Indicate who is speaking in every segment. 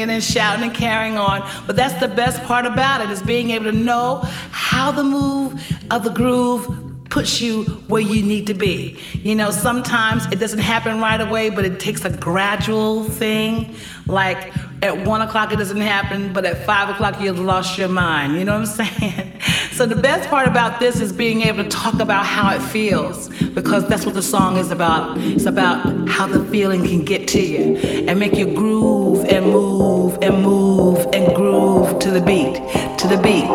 Speaker 1: singing, and shouting and carrying on. But that's the best part about it is being able to know how the move of the groove puts you where you need to be. You know, sometimes it doesn't happen right away, but it takes a gradual thing. Like at one o'clock it doesn't happen, but at five o'clock you've lost your mind. You know what I'm saying? So the best part about this is being able to talk about how it feels, because that's what the song is about. It's about how the feeling can get to you and make you groove and move and move and groove to the beat, to the beat,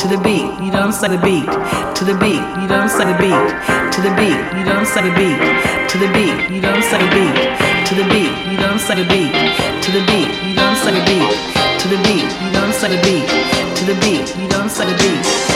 Speaker 1: to the beat. You I'm saying? The beat, to the beat. You I'm saying? The beat, to the beat. You I'm saying? The beat, to the beat. You I'm saying? The beat, to the beat. You I'm saying? The beat, to the beat. You I'm saying? The beat, to the beat. You what I'm? The beat, to the beat. You I'm saying? The beat.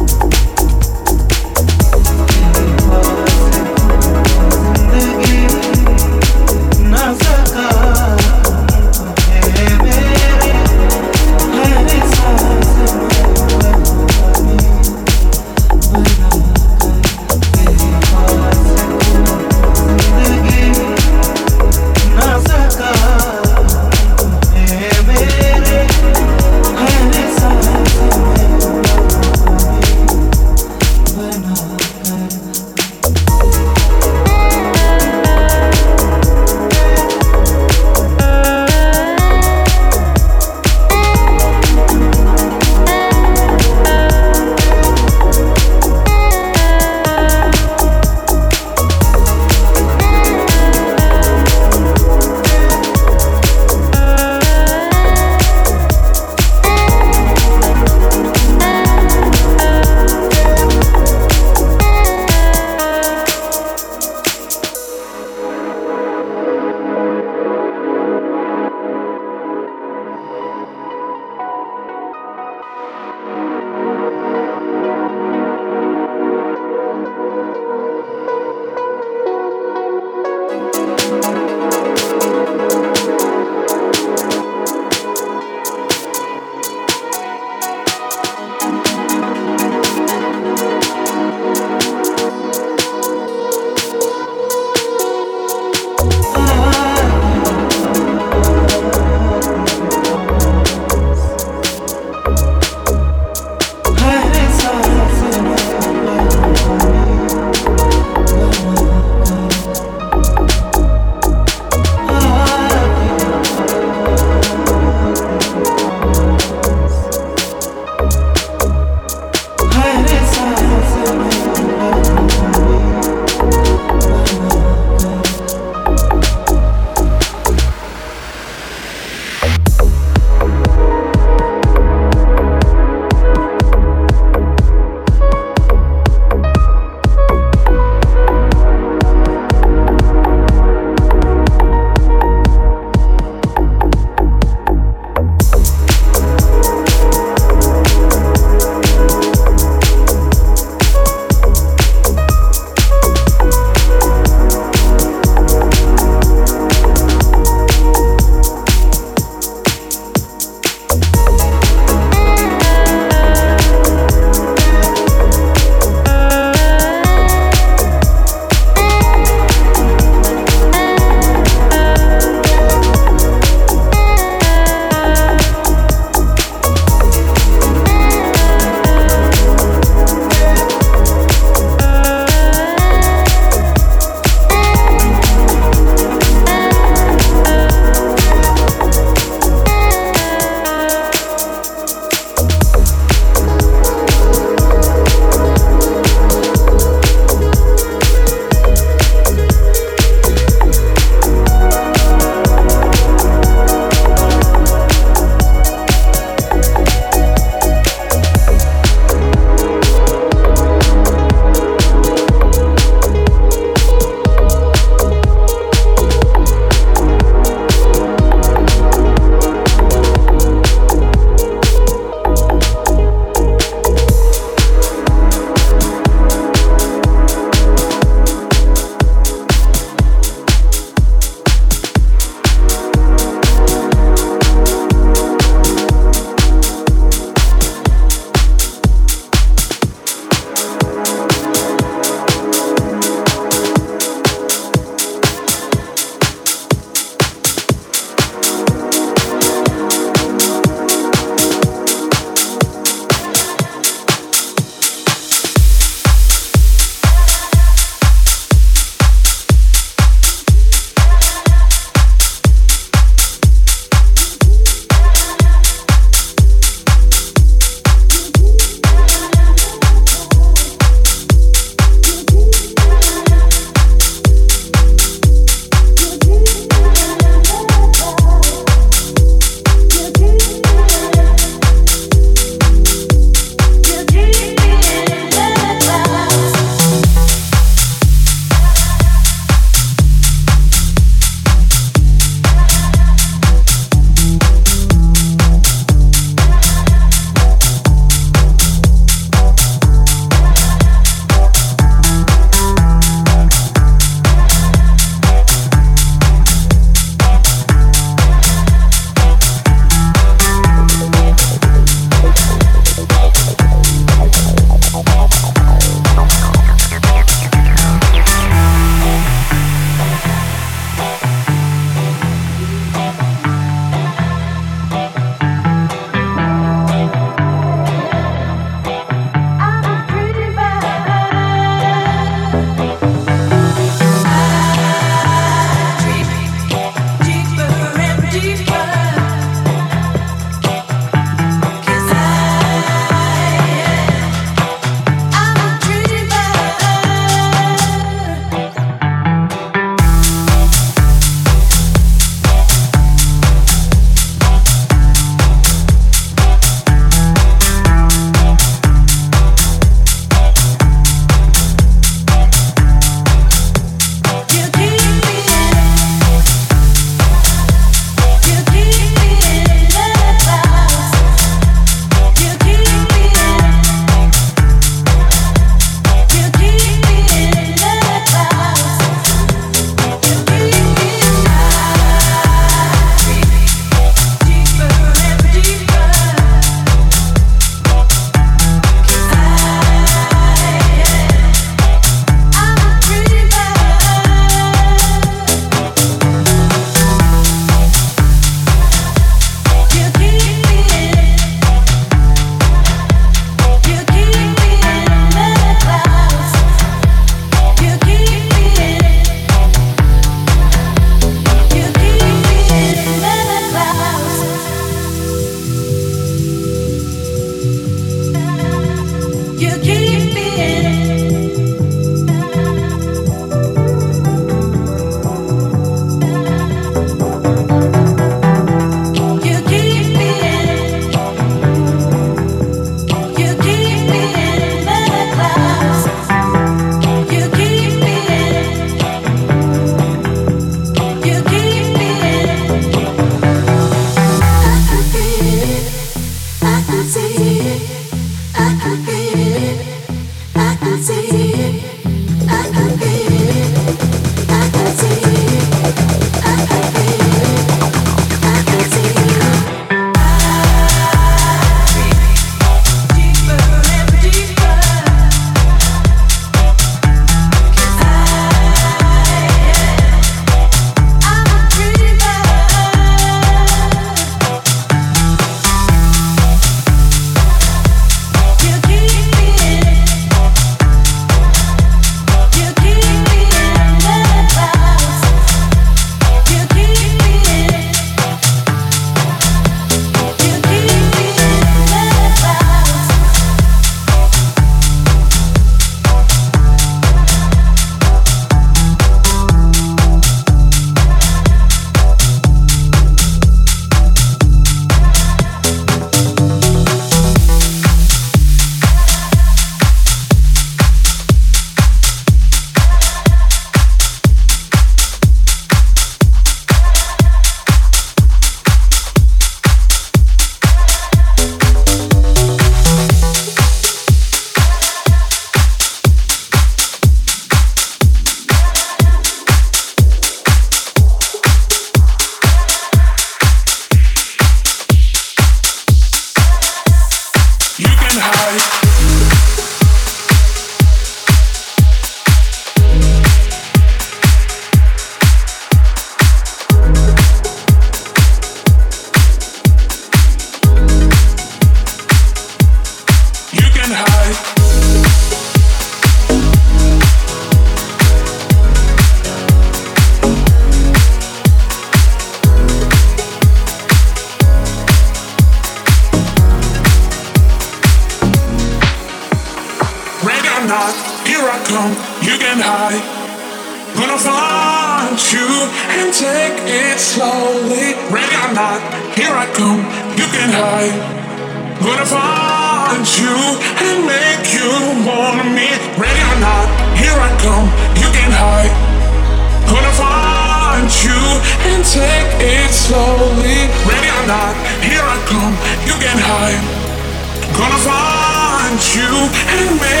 Speaker 2: You and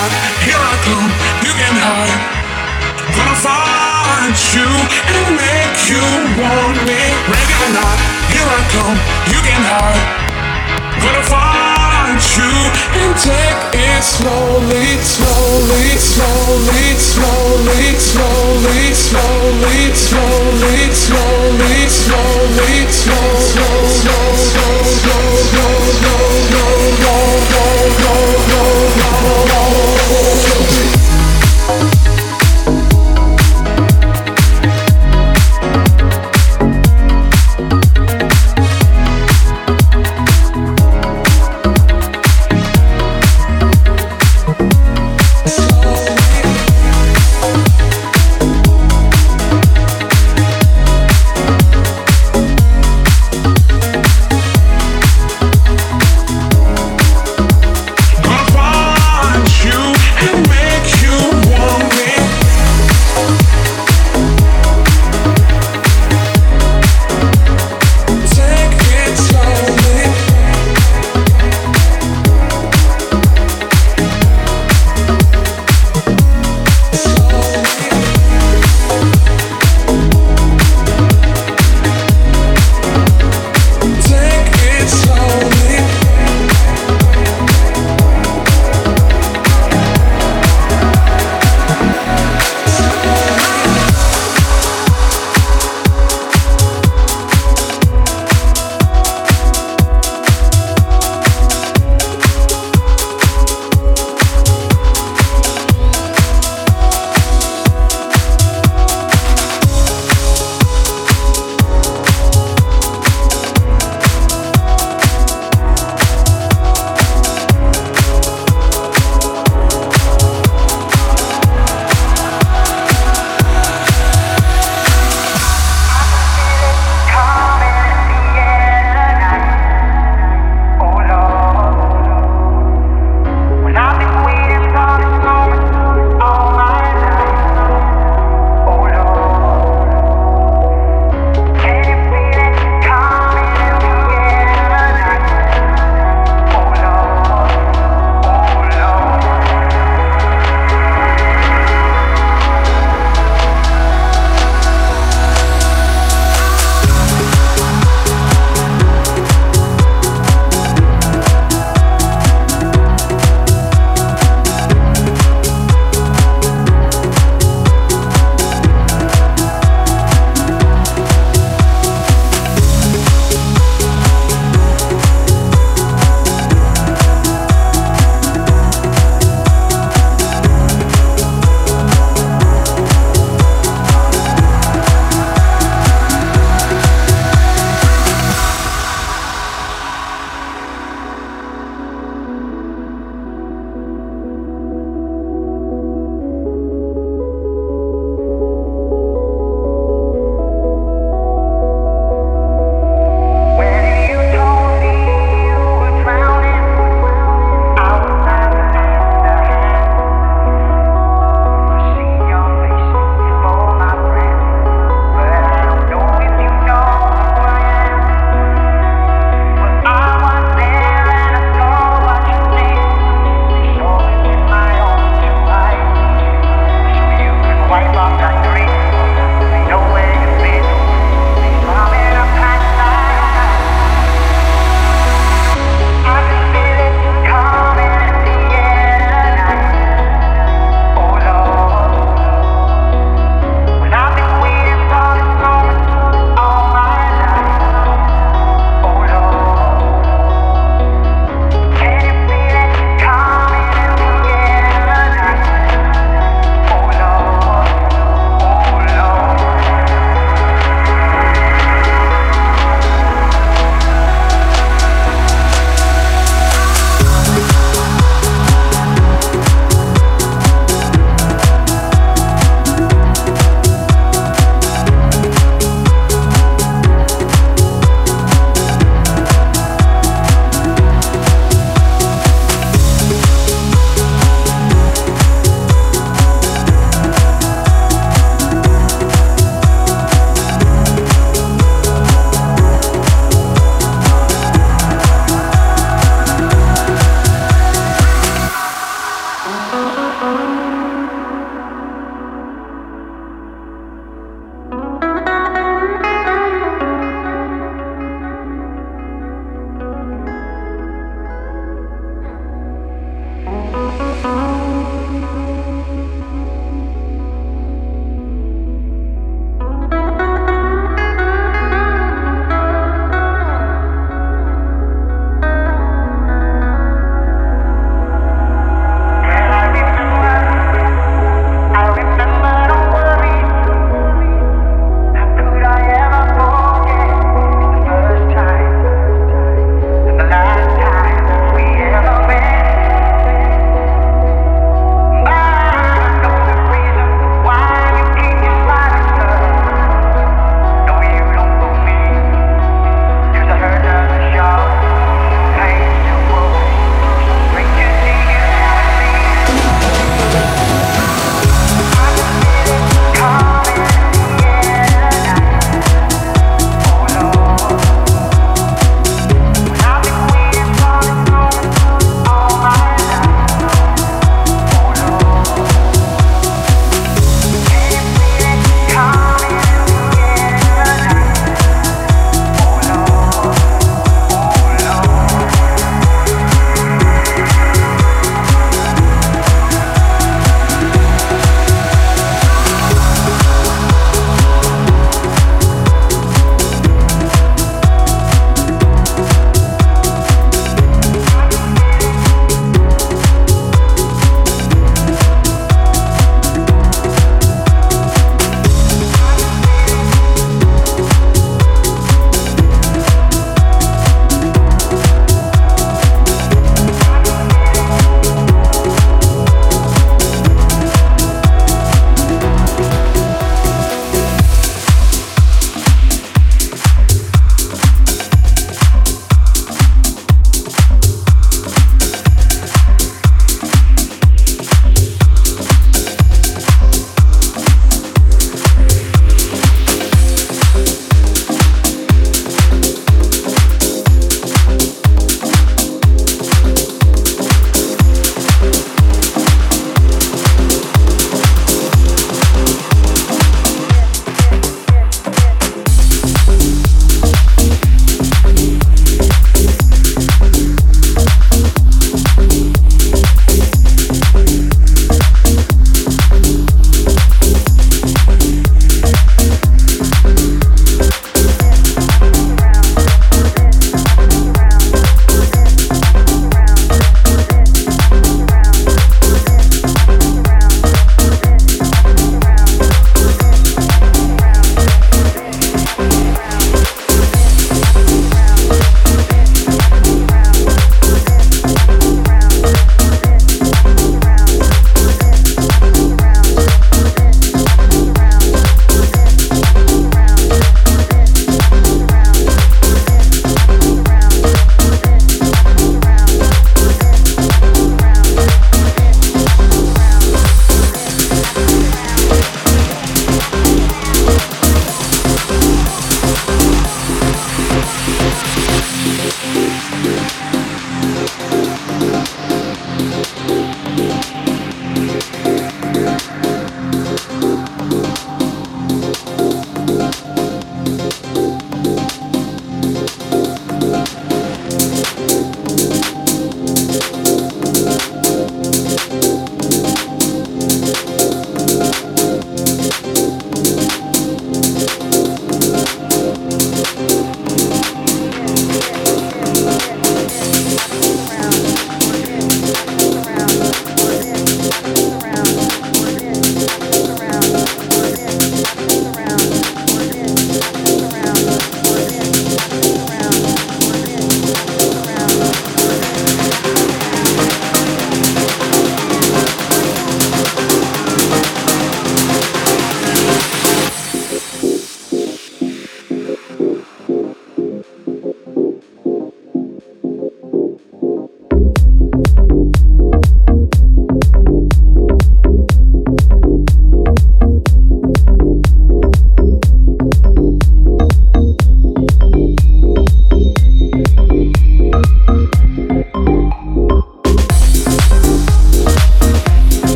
Speaker 2: hide. Here I come, you can hide. I'm gonna find you and make you want me. Ready or not, here I come, you can hide. I'm gonna find you and take it slowly, slowly, slowly, slowly, slowly, slowly, slowly, slowly, slowly, slowly, slow, slow, slow, slow, slow, slow, slow, slow, slow, slow. Oh, oh, oh, oh, oh.